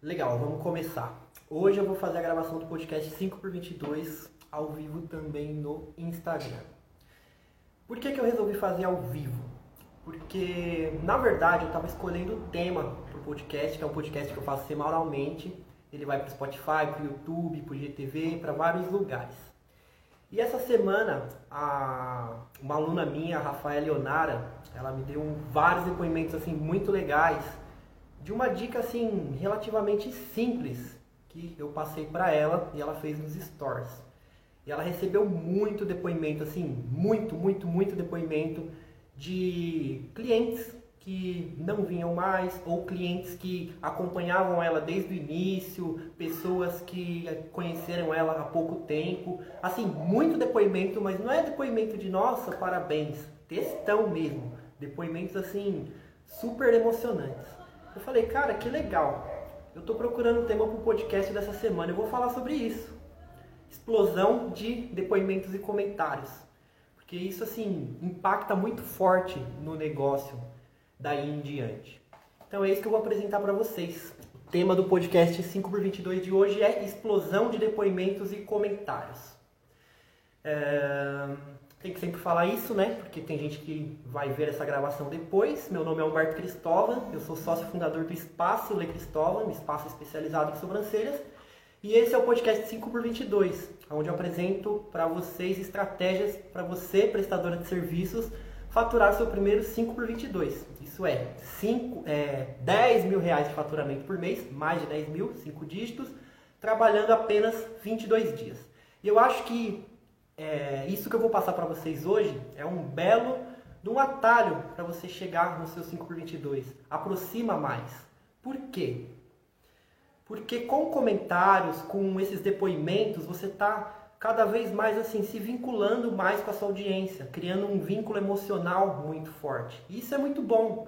Legal, vamos começar. Hoje eu vou fazer a gravação do podcast 5x22 ao vivo também no Instagram. Por que, que eu resolvi fazer ao vivo? Porque, na verdade, eu estava escolhendo o tema para o podcast, que é um podcast que eu faço semanalmente. Ele vai para o Spotify, para o YouTube, para o GTV, para vários lugares. E essa semana, a, uma aluna minha, a Rafaela Leonara, ela me deu vários depoimentos assim muito legais de uma dica assim relativamente simples que eu passei para ela e ela fez nos stories. E ela recebeu muito depoimento assim, muito, muito, muito depoimento de clientes que não vinham mais ou clientes que acompanhavam ela desde o início, pessoas que conheceram ela há pouco tempo. Assim, muito depoimento, mas não é depoimento de nossa, parabéns, textão mesmo. Depoimentos assim super emocionantes. Eu falei, cara, que legal. Eu estou procurando um tema para o podcast dessa semana. Eu vou falar sobre isso. Explosão de depoimentos e comentários. Porque isso, assim, impacta muito forte no negócio daí em diante. Então é isso que eu vou apresentar para vocês. O tema do podcast 5x22 de hoje é explosão de depoimentos e comentários. É... Tem que sempre falar isso, né? Porque tem gente que vai ver essa gravação depois. Meu nome é Humberto Cristóvão, eu sou sócio fundador do Espaço Le Cristóvão, um espaço especializado em sobrancelhas. E esse é o podcast 5x22, onde eu apresento para vocês estratégias para você, prestadora de serviços, faturar seu primeiro 5x22. Isso é, 5, é 10 mil reais de faturamento por mês, mais de 10 mil, 5 dígitos, trabalhando apenas 22 dias. E eu acho que é, isso que eu vou passar para vocês hoje é um belo de um atalho para você chegar no seu 5x22. Aproxima mais. Por quê? Porque com comentários, com esses depoimentos, você está cada vez mais assim se vinculando mais com a sua audiência, criando um vínculo emocional muito forte. E isso é muito bom,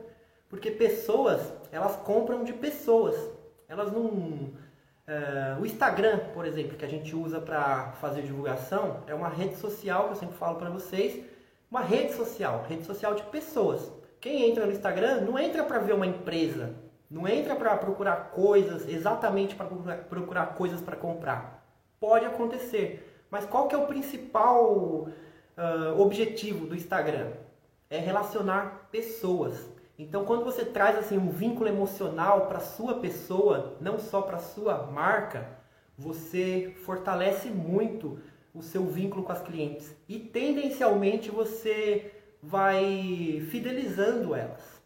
porque pessoas, elas compram de pessoas. Elas não Uh, o Instagram, por exemplo, que a gente usa para fazer divulgação, é uma rede social que eu sempre falo para vocês, uma rede social, rede social de pessoas. Quem entra no Instagram não entra para ver uma empresa, não entra para procurar coisas, exatamente para procurar coisas para comprar. Pode acontecer, mas qual que é o principal uh, objetivo do Instagram? É relacionar pessoas. Então, quando você traz assim um vínculo emocional para sua pessoa, não só para sua marca, você fortalece muito o seu vínculo com as clientes e tendencialmente você vai fidelizando elas.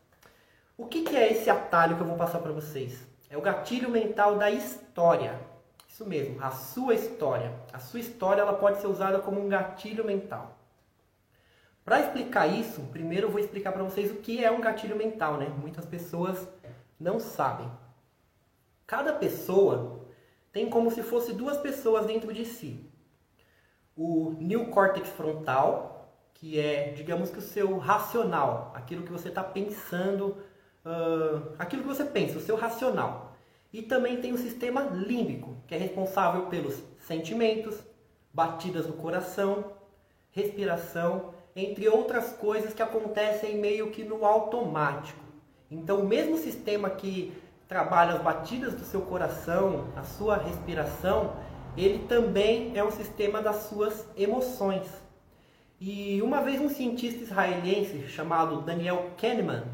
O que, que é esse atalho que eu vou passar para vocês? É o gatilho mental da história. Isso mesmo, a sua história. A sua história ela pode ser usada como um gatilho mental. Para explicar isso, primeiro eu vou explicar para vocês o que é um gatilho mental, né? Muitas pessoas não sabem. Cada pessoa tem como se fosse duas pessoas dentro de si. O neocórtex frontal, que é, digamos que o seu racional, aquilo que você está pensando, uh, aquilo que você pensa, o seu racional. E também tem o sistema límbico, que é responsável pelos sentimentos, batidas do coração, respiração entre outras coisas que acontecem meio que no automático. Então, o mesmo sistema que trabalha as batidas do seu coração, a sua respiração, ele também é um sistema das suas emoções. E uma vez um cientista israelense chamado Daniel Kahneman,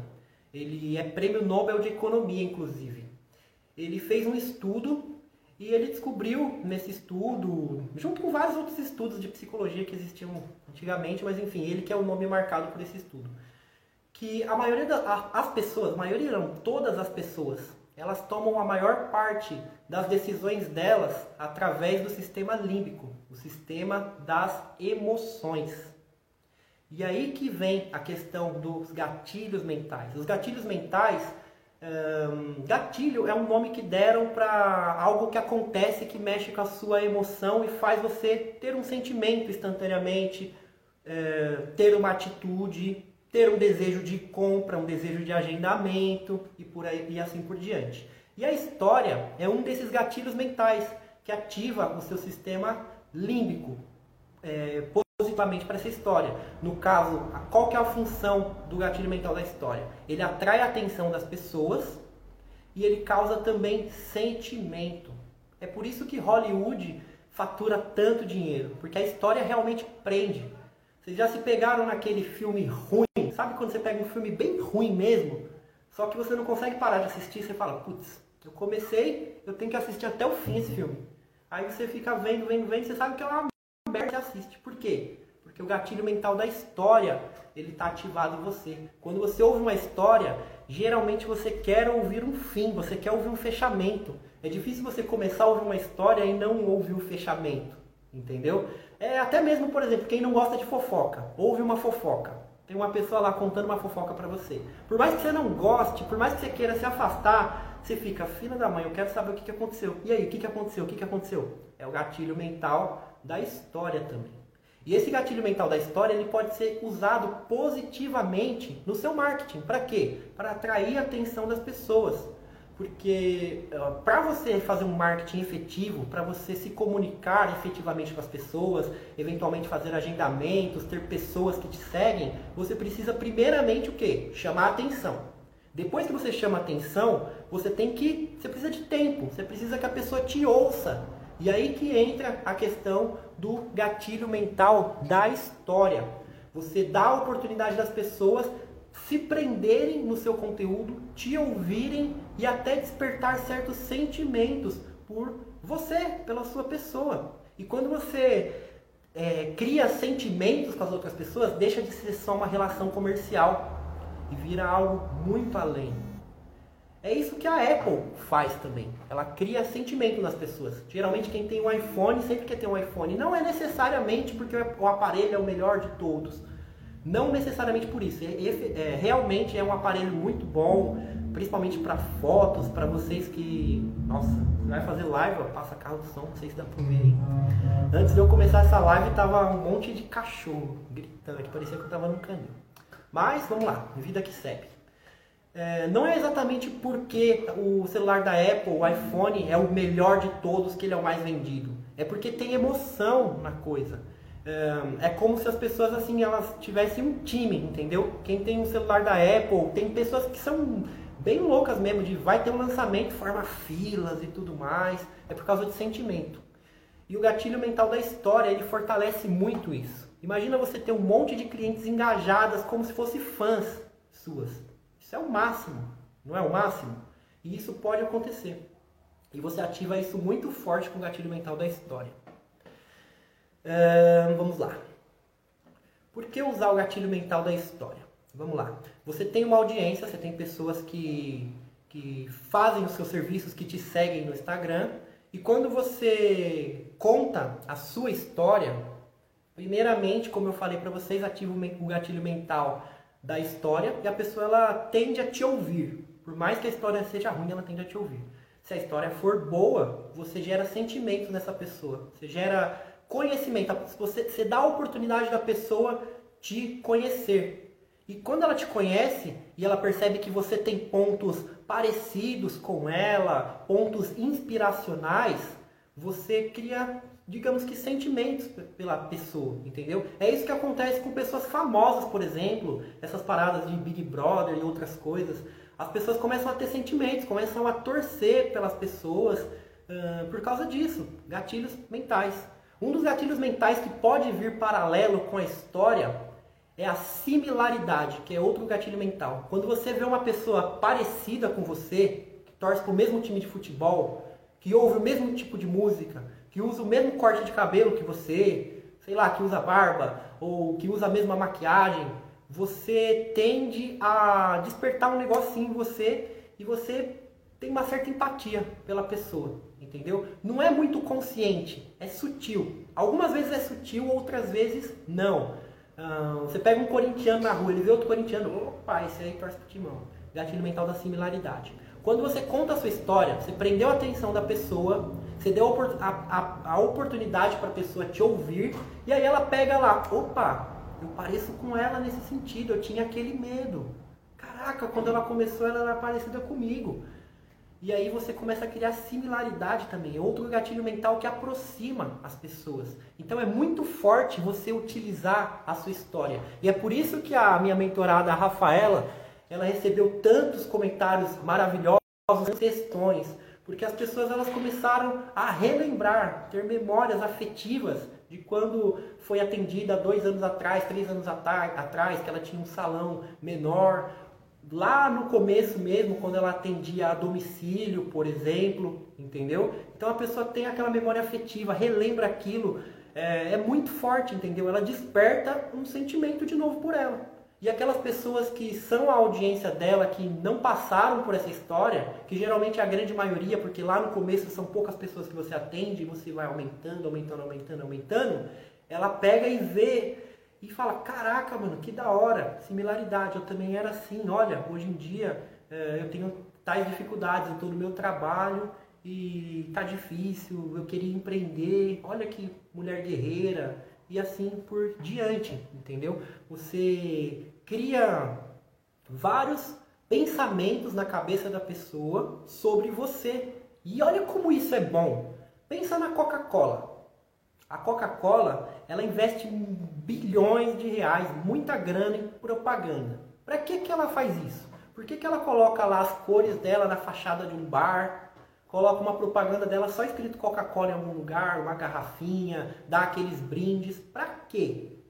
ele é prêmio Nobel de Economia, inclusive. Ele fez um estudo e ele descobriu nesse estudo, junto com vários outros estudos de psicologia que existiam antigamente, mas enfim, ele que é o nome marcado por esse estudo, que a maioria das pessoas, maioria não, todas as pessoas, elas tomam a maior parte das decisões delas através do sistema límbico, o sistema das emoções. E aí que vem a questão dos gatilhos mentais. Os gatilhos mentais um, gatilho é um nome que deram para algo que acontece que mexe com a sua emoção e faz você ter um sentimento instantaneamente, é, ter uma atitude, ter um desejo de compra, um desejo de agendamento e por aí e assim por diante. E a história é um desses gatilhos mentais que ativa o seu sistema límbico. É, positivamente para essa história. No caso, qual que é a função do gatilho mental da história? Ele atrai a atenção das pessoas e ele causa também sentimento. É por isso que Hollywood fatura tanto dinheiro, porque a história realmente prende. Vocês já se pegaram naquele filme ruim? Sabe quando você pega um filme bem ruim mesmo? Só que você não consegue parar de assistir, você fala, putz, eu comecei, eu tenho que assistir até o fim esse filme. Aí você fica vendo, vendo, vendo, você sabe que é uma merda e assiste. Por quê? Porque o gatilho mental da história, ele está ativado em você. Quando você ouve uma história, geralmente você quer ouvir um fim, você quer ouvir um fechamento. É difícil você começar a ouvir uma história e não ouvir o fechamento, entendeu? É até mesmo, por exemplo, quem não gosta de fofoca, ouve uma fofoca. Tem uma pessoa lá contando uma fofoca para você. Por mais que você não goste, por mais que você queira se afastar, você fica, filha da mãe, eu quero saber o que, que aconteceu. E aí, o que, que aconteceu? O que, que aconteceu? É o gatilho mental da história também. E esse gatilho mental da história ele pode ser usado positivamente no seu marketing. Para quê? Para atrair a atenção das pessoas. Porque para você fazer um marketing efetivo, para você se comunicar efetivamente com as pessoas, eventualmente fazer agendamentos, ter pessoas que te seguem, você precisa primeiramente o quê? Chamar atenção. Depois que você chama atenção, você tem que, você precisa de tempo, você precisa que a pessoa te ouça. E aí que entra a questão do gatilho mental da história. Você dá a oportunidade das pessoas se prenderem no seu conteúdo, te ouvirem e até despertar certos sentimentos por você, pela sua pessoa. E quando você é, cria sentimentos com as outras pessoas, deixa de ser só uma relação comercial e vira algo muito além. É isso que a Apple faz também. Ela cria sentimento nas pessoas. Geralmente quem tem um iPhone sempre quer ter um iPhone. Não é necessariamente porque o aparelho é o melhor de todos. Não necessariamente por isso. É, é, realmente é um aparelho muito bom, principalmente para fotos, para vocês que. Nossa, vai fazer live, ó, passa carro do som, não sei se dá pra ver aí. Antes de eu começar essa live, tava um monte de cachorro gritando, parecia que eu tava no canil. Mas vamos lá, vida que segue. É, não é exatamente porque o celular da Apple, o iPhone, é o melhor de todos, que ele é o mais vendido. É porque tem emoção na coisa. É, é como se as pessoas assim elas tivessem um time, entendeu? Quem tem um celular da Apple, tem pessoas que são bem loucas mesmo, de vai ter um lançamento, forma filas e tudo mais. É por causa de sentimento. E o gatilho mental da história, ele fortalece muito isso. Imagina você ter um monte de clientes engajadas como se fossem fãs suas. Isso é o máximo, não é o máximo? E isso pode acontecer. E você ativa isso muito forte com o gatilho mental da história. vamos lá. Por que usar o gatilho mental da história? Vamos lá. Você tem uma audiência, você tem pessoas que, que fazem os seus serviços, que te seguem no Instagram. E quando você conta a sua história, primeiramente, como eu falei para vocês, ativa o gatilho mental da história e a pessoa ela tende a te ouvir. Por mais que a história seja ruim, ela tende a te ouvir. Se a história for boa, você gera sentimentos nessa pessoa. Você gera conhecimento. Você, você dá a oportunidade da pessoa te conhecer. E quando ela te conhece e ela percebe que você tem pontos parecidos com ela, pontos inspiracionais, você cria digamos que, sentimentos pela pessoa, entendeu? É isso que acontece com pessoas famosas, por exemplo, essas paradas de Big Brother e outras coisas. As pessoas começam a ter sentimentos, começam a torcer pelas pessoas uh, por causa disso, gatilhos mentais. Um dos gatilhos mentais que pode vir paralelo com a história é a similaridade, que é outro gatilho mental. Quando você vê uma pessoa parecida com você, que torce para o mesmo time de futebol, que ouve o mesmo tipo de música, que usa o mesmo corte de cabelo que você, sei lá, que usa barba, ou que usa a mesma maquiagem, você tende a despertar um negocinho em você e você tem uma certa empatia pela pessoa, entendeu? Não é muito consciente, é sutil. Algumas vezes é sutil, outras vezes não. você pega um corintiano na rua, ele vê outro corintiano, opa, esse aí torce pro timão. Gatilho mental da similaridade. Quando você conta a sua história, você prendeu a atenção da pessoa, você deu a, a, a oportunidade para a pessoa te ouvir, e aí ela pega lá, opa, eu pareço com ela nesse sentido, eu tinha aquele medo. Caraca, quando ela começou, ela era parecida comigo. E aí você começa a criar similaridade também, é outro gatilho mental que aproxima as pessoas. Então é muito forte você utilizar a sua história. E é por isso que a minha mentorada, a Rafaela, ela recebeu tantos comentários maravilhosos questões, porque as pessoas elas começaram a relembrar, ter memórias afetivas de quando foi atendida dois anos atrás, três anos atrás, que ela tinha um salão menor, lá no começo mesmo, quando ela atendia a domicílio, por exemplo, entendeu? Então a pessoa tem aquela memória afetiva, relembra aquilo, é, é muito forte, entendeu? Ela desperta um sentimento de novo por ela. E aquelas pessoas que são a audiência dela, que não passaram por essa história, que geralmente é a grande maioria, porque lá no começo são poucas pessoas que você atende e você vai aumentando, aumentando, aumentando, aumentando, ela pega e vê e fala: Caraca, mano, que da hora, similaridade, eu também era assim. Olha, hoje em dia é, eu tenho tais dificuldades em todo o meu trabalho e tá difícil, eu queria empreender. Olha que mulher guerreira e assim por diante, entendeu? Você cria vários pensamentos na cabeça da pessoa sobre você. E olha como isso é bom. Pensa na Coca-Cola. A Coca-Cola, ela investe bilhões de reais, muita grana em propaganda. Para que, que ela faz isso? Por que, que ela coloca lá as cores dela na fachada de um bar? Coloca uma propaganda dela só escrito Coca-Cola em algum lugar, uma garrafinha, dá aqueles brindes. Para quê?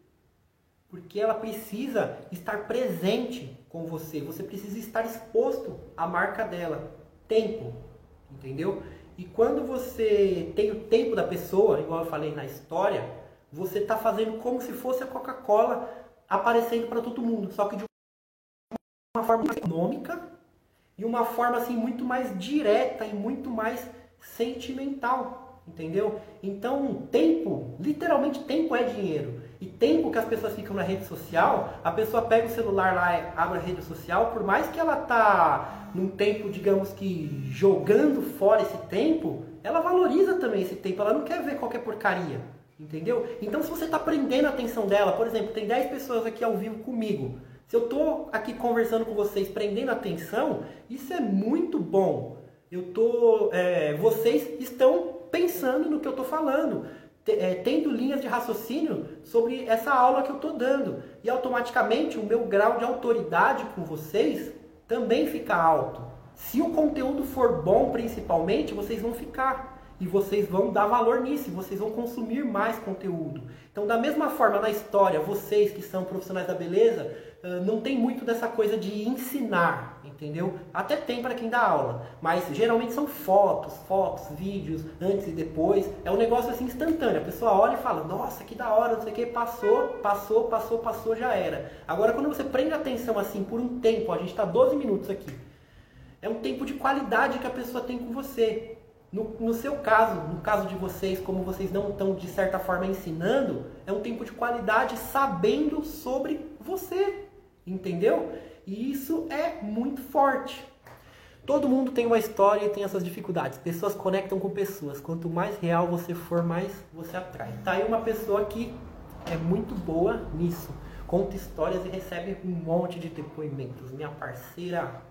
Porque ela precisa estar presente com você. Você precisa estar exposto à marca dela. Tempo. Entendeu? E quando você tem o tempo da pessoa, igual eu falei na história, você está fazendo como se fosse a Coca-Cola aparecendo para todo mundo, só que de uma forma econômica e uma forma assim muito mais direta e muito mais sentimental, entendeu? Então, tempo, literalmente tempo é dinheiro. E tempo que as pessoas ficam na rede social, a pessoa pega o celular lá, abre a rede social, por mais que ela tá num tempo, digamos que jogando fora esse tempo, ela valoriza também esse tempo, ela não quer ver qualquer porcaria, entendeu? Então se você está prendendo a atenção dela, por exemplo, tem 10 pessoas aqui ao vivo comigo, se eu estou aqui conversando com vocês, prendendo a atenção, isso é muito bom. Eu tô, é, vocês estão pensando no que eu estou falando tendo linhas de raciocínio sobre essa aula que eu estou dando. E automaticamente o meu grau de autoridade com vocês também fica alto. Se o conteúdo for bom, principalmente, vocês vão ficar. E vocês vão dar valor nisso, vocês vão consumir mais conteúdo. Então, da mesma forma, na história, vocês que são profissionais da beleza, não tem muito dessa coisa de ensinar, entendeu? Até tem para quem dá aula, mas geralmente são fotos, fotos, vídeos, antes e depois. É um negócio assim instantâneo. A pessoa olha e fala: Nossa, que da hora, não sei o que, passou, passou, passou, passou, já era. Agora, quando você prende atenção assim por um tempo, a gente está 12 minutos aqui, é um tempo de qualidade que a pessoa tem com você. No, no, seu caso, no caso de vocês, como vocês não estão de certa forma ensinando, é um tempo de qualidade sabendo sobre você. Entendeu? E isso é muito forte. Todo mundo tem uma história e tem essas dificuldades. Pessoas conectam com pessoas. Quanto mais real você for, mais você atrai. Tá aí uma pessoa que é muito boa nisso. Conta histórias e recebe um monte de depoimentos. Minha parceira,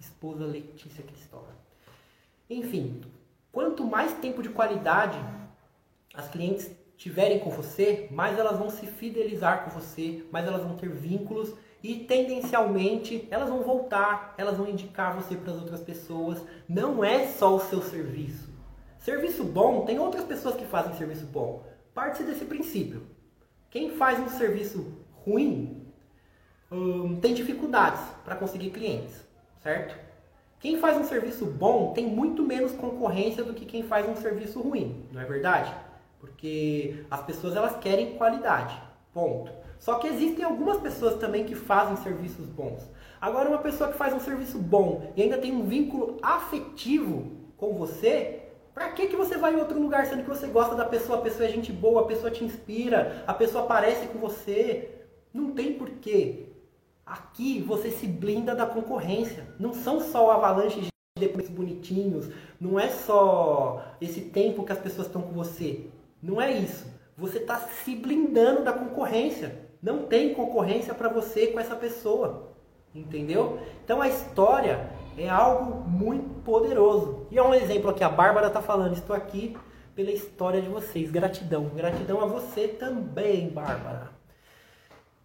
esposa Letícia Cristóvão. Enfim, quanto mais tempo de qualidade as clientes tiverem com você, mais elas vão se fidelizar com você, mais elas vão ter vínculos e tendencialmente elas vão voltar, elas vão indicar você para as outras pessoas. Não é só o seu serviço. Serviço bom, tem outras pessoas que fazem serviço bom. Parte desse princípio. Quem faz um serviço ruim hum, tem dificuldades para conseguir clientes, certo? Quem faz um serviço bom tem muito menos concorrência do que quem faz um serviço ruim, não é verdade? Porque as pessoas elas querem qualidade, ponto. Só que existem algumas pessoas também que fazem serviços bons. Agora, uma pessoa que faz um serviço bom e ainda tem um vínculo afetivo com você, para que, que você vai em outro lugar sendo que você gosta da pessoa, a pessoa é gente boa, a pessoa te inspira, a pessoa aparece com você? Não tem porquê. Aqui você se blinda da concorrência. Não são só avalanches de depoimentos bonitinhos, não é só esse tempo que as pessoas estão com você. Não é isso. Você está se blindando da concorrência. Não tem concorrência para você com essa pessoa. Entendeu? Então a história é algo muito poderoso. E é um exemplo aqui, a Bárbara está falando, estou aqui pela história de vocês. Gratidão. Gratidão a você também, Bárbara.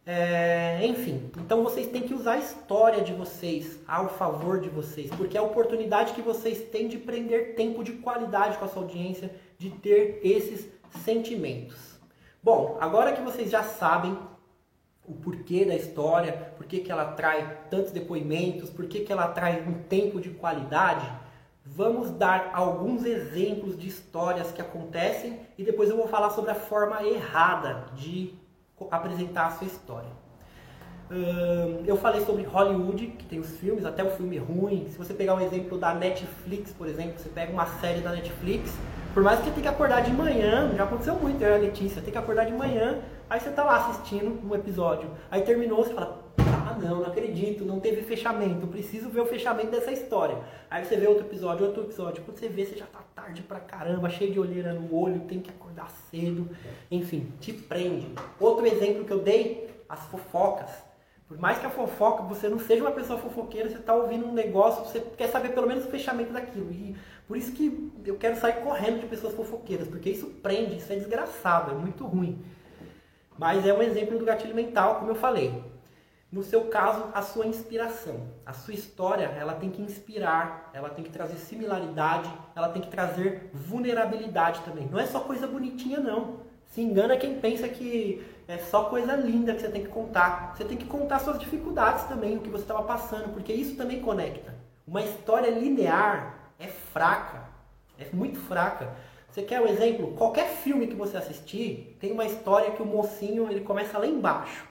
É, enfim, então vocês têm que usar a história de vocês ao favor de vocês, porque é a oportunidade que vocês têm de prender tempo de qualidade com a sua audiência, de ter esses sentimentos. Bom, agora que vocês já sabem o porquê da história, por que, que ela atrai tantos depoimentos, por que, que ela atrai um tempo de qualidade, vamos dar alguns exemplos de histórias que acontecem e depois eu vou falar sobre a forma errada de apresentar a sua história. eu falei sobre Hollywood, que tem os filmes, até o filme ruim. Se você pegar um exemplo da Netflix, por exemplo, você pega uma série da Netflix, por mais que você tenha que acordar de manhã, já aconteceu muito, a Letícia, tem que acordar de manhã, aí você tá lá assistindo um episódio, aí terminou, você fala, ah não, não acredito, não teve fechamento, preciso ver o fechamento dessa história. Aí você vê outro episódio, outro episódio, quando você vê, você já tá tarde pra caramba, cheio de olheira no olho, tem que acordar cedo, enfim, te prende. Outro exemplo que eu dei, as fofocas. Por mais que a fofoca, você não seja uma pessoa fofoqueira, você está ouvindo um negócio, você quer saber pelo menos o fechamento daquilo. E por isso que eu quero sair correndo de pessoas fofoqueiras, porque isso prende, isso é desgraçado, é muito ruim. Mas é um exemplo do gatilho mental, como eu falei. No seu caso, a sua inspiração. A sua história, ela tem que inspirar, ela tem que trazer similaridade, ela tem que trazer vulnerabilidade também. Não é só coisa bonitinha, não. Se engana quem pensa que é só coisa linda que você tem que contar. Você tem que contar suas dificuldades também, o que você estava passando, porque isso também conecta. Uma história linear é fraca, é muito fraca. Você quer um exemplo? Qualquer filme que você assistir tem uma história que o mocinho ele começa lá embaixo.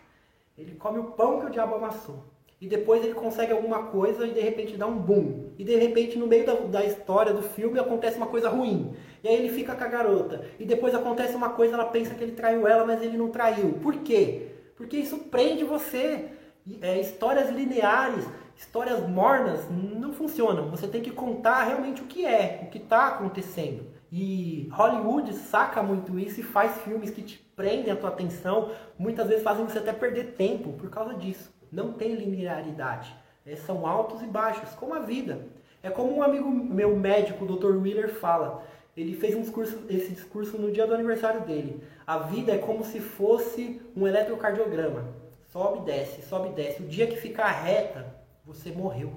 Ele come o pão que o diabo amassou. E depois ele consegue alguma coisa e de repente dá um boom. E de repente no meio da, da história do filme acontece uma coisa ruim. E aí ele fica com a garota. E depois acontece uma coisa, ela pensa que ele traiu ela, mas ele não traiu. Por quê? Porque isso prende você. É, histórias lineares, histórias mornas não funcionam. Você tem que contar realmente o que é, o que está acontecendo. E Hollywood saca muito isso e faz filmes que te prendem a tua atenção, muitas vezes fazem você até perder tempo por causa disso. Não tem linearidade. É, são altos e baixos, como a vida. É como um amigo meu médico, o Dr. Wheeler, fala. Ele fez um discurso, esse discurso no dia do aniversário dele. A vida é como se fosse um eletrocardiograma. Sobe desce, sobe desce. O dia que ficar reta, você morreu.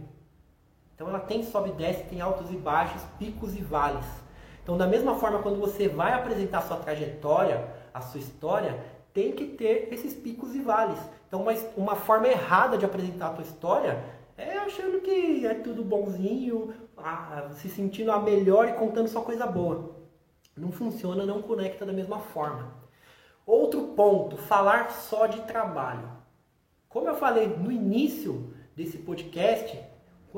Então ela tem sobe e desce, tem altos e baixos, picos e vales. Então, da mesma forma, quando você vai apresentar a sua trajetória, a sua história, tem que ter esses picos e vales. Então, uma, forma errada de apresentar a tua história é achando que é tudo bonzinho, se sentindo a melhor e contando só coisa boa. Não funciona, não conecta da mesma forma. Outro ponto, falar só de trabalho. Como eu falei no início desse podcast,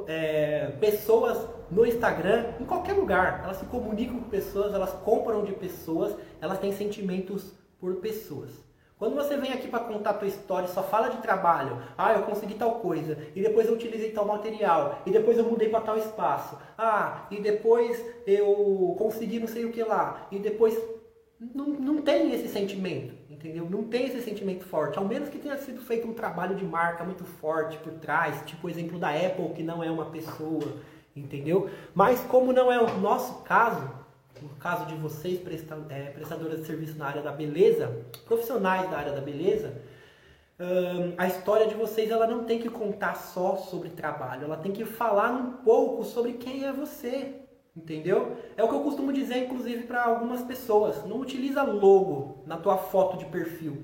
é, pessoas no Instagram, em qualquer lugar. Elas se comunicam com pessoas, elas compram de pessoas, elas têm sentimentos por pessoas. Quando você vem aqui para contar a tua história e só fala de trabalho, ah, eu consegui tal coisa, e depois eu utilizei tal material, e depois eu mudei para tal espaço, ah, e depois eu consegui não sei o que lá, e depois não, não tem esse sentimento, entendeu? Não tem esse sentimento forte, ao menos que tenha sido feito um trabalho de marca muito forte por trás, tipo o exemplo da Apple, que não é uma pessoa, entendeu? Mas como não é o nosso caso, no caso de vocês, é, prestadoras de serviço na área da beleza, profissionais da área da beleza, a história de vocês ela não tem que contar só sobre trabalho, ela tem que falar um pouco sobre quem é você, entendeu? É o que eu costumo dizer, inclusive, para algumas pessoas. Não utiliza logo na tua foto de perfil.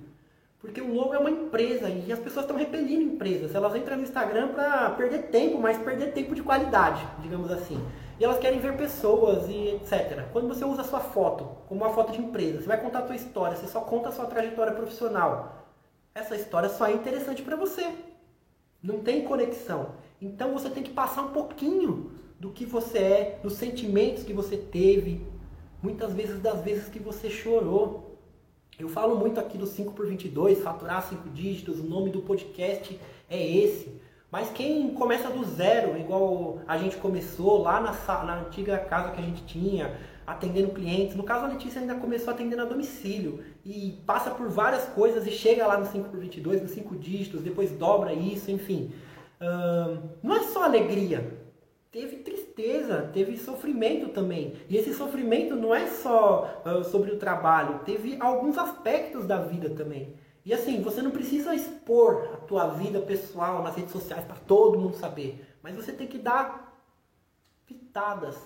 Porque o logo é uma empresa e as pessoas estão repelindo empresas. Elas entram no Instagram para perder tempo, mas perder tempo de qualidade, digamos assim. E elas querem ver pessoas e etc. Quando você usa a sua foto como uma foto de empresa, você vai contar a sua história, você só conta a sua trajetória profissional. Essa história só é interessante para você. Não tem conexão. Então você tem que passar um pouquinho do que você é, dos sentimentos que você teve, muitas vezes das vezes que você chorou, eu falo muito aqui do 5 por 22, faturar 5 dígitos, o nome do podcast é esse. Mas quem começa do zero, igual a gente começou lá na, na antiga casa que a gente tinha, atendendo clientes, no caso a Letícia ainda começou atendendo a domicílio e passa por várias coisas e chega lá no 5 por 22, no 5 dígitos, depois dobra isso, enfim. não é só alegria, teve tristeza, teve sofrimento também. E esse sofrimento não é só uh, sobre o trabalho, teve alguns aspectos da vida também. E assim, você não precisa expor a tua vida pessoal nas redes sociais para todo mundo saber, mas você tem que dar pitadas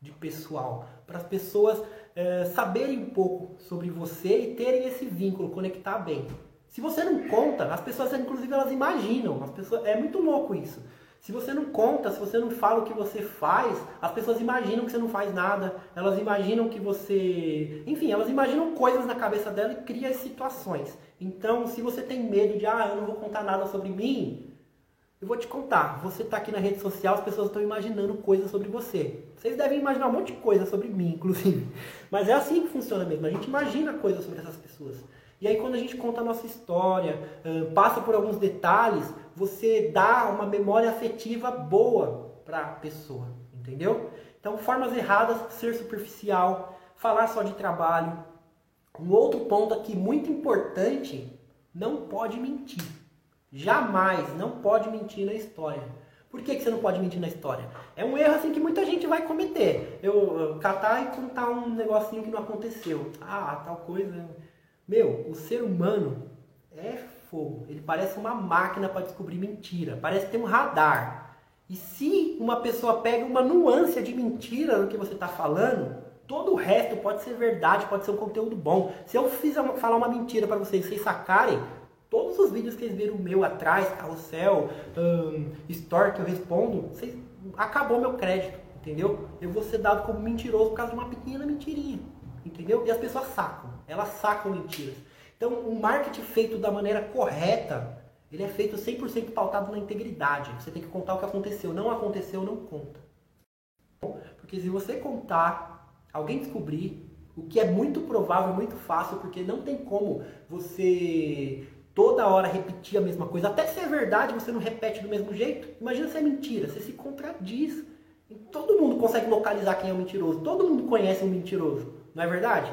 de pessoal para as pessoas é, saberem um pouco sobre você e terem esse vínculo, conectar bem. Se você não conta, as pessoas inclusive elas imaginam, as pessoas é muito louco isso. Se você não conta, se você não fala o que você faz, as pessoas imaginam que você não faz nada, elas imaginam que você. Enfim, elas imaginam coisas na cabeça dela e criam situações. Então, se você tem medo de, ah, eu não vou contar nada sobre mim, eu vou te contar. Você está aqui na rede social, as pessoas estão imaginando coisas sobre você. Vocês devem imaginar um monte de coisa sobre mim, inclusive. Mas é assim que funciona mesmo. A gente imagina coisas sobre essas pessoas. E aí quando a gente conta a nossa história, passa por alguns detalhes, você dá uma memória afetiva boa para a pessoa, entendeu? Então, formas erradas, ser superficial, falar só de trabalho. Um outro ponto aqui muito importante, não pode mentir. Jamais, não pode mentir na história. Por que, que você não pode mentir na história? É um erro assim que muita gente vai cometer. Eu, eu catar e contar um negocinho que não aconteceu. Ah, tal coisa meu, o ser humano é fogo. Ele parece uma máquina para descobrir mentira. Parece ter um radar. E se uma pessoa pega uma nuance de mentira no que você está falando, todo o resto pode ser verdade, pode ser um conteúdo bom. Se eu fizer uma, falar uma mentira para vocês, vocês sacarem, todos os vídeos que vocês viram meu atrás, carrossel, um, story que eu respondo, vocês, acabou meu crédito, entendeu? Eu vou ser dado como mentiroso por causa de uma pequena mentirinha. Entendeu? E as pessoas sacam. Elas sacam mentiras. Então, o marketing feito da maneira correta, ele é feito 100% pautado na integridade. Você tem que contar o que aconteceu. Não aconteceu, não conta. Porque se você contar, alguém descobrir, o que é muito provável, muito fácil, porque não tem como você toda hora repetir a mesma coisa. Até se é verdade, você não repete do mesmo jeito. Imagina se é mentira, você se contradiz. Todo mundo consegue localizar quem é o mentiroso. Todo mundo conhece um mentiroso. Não é verdade?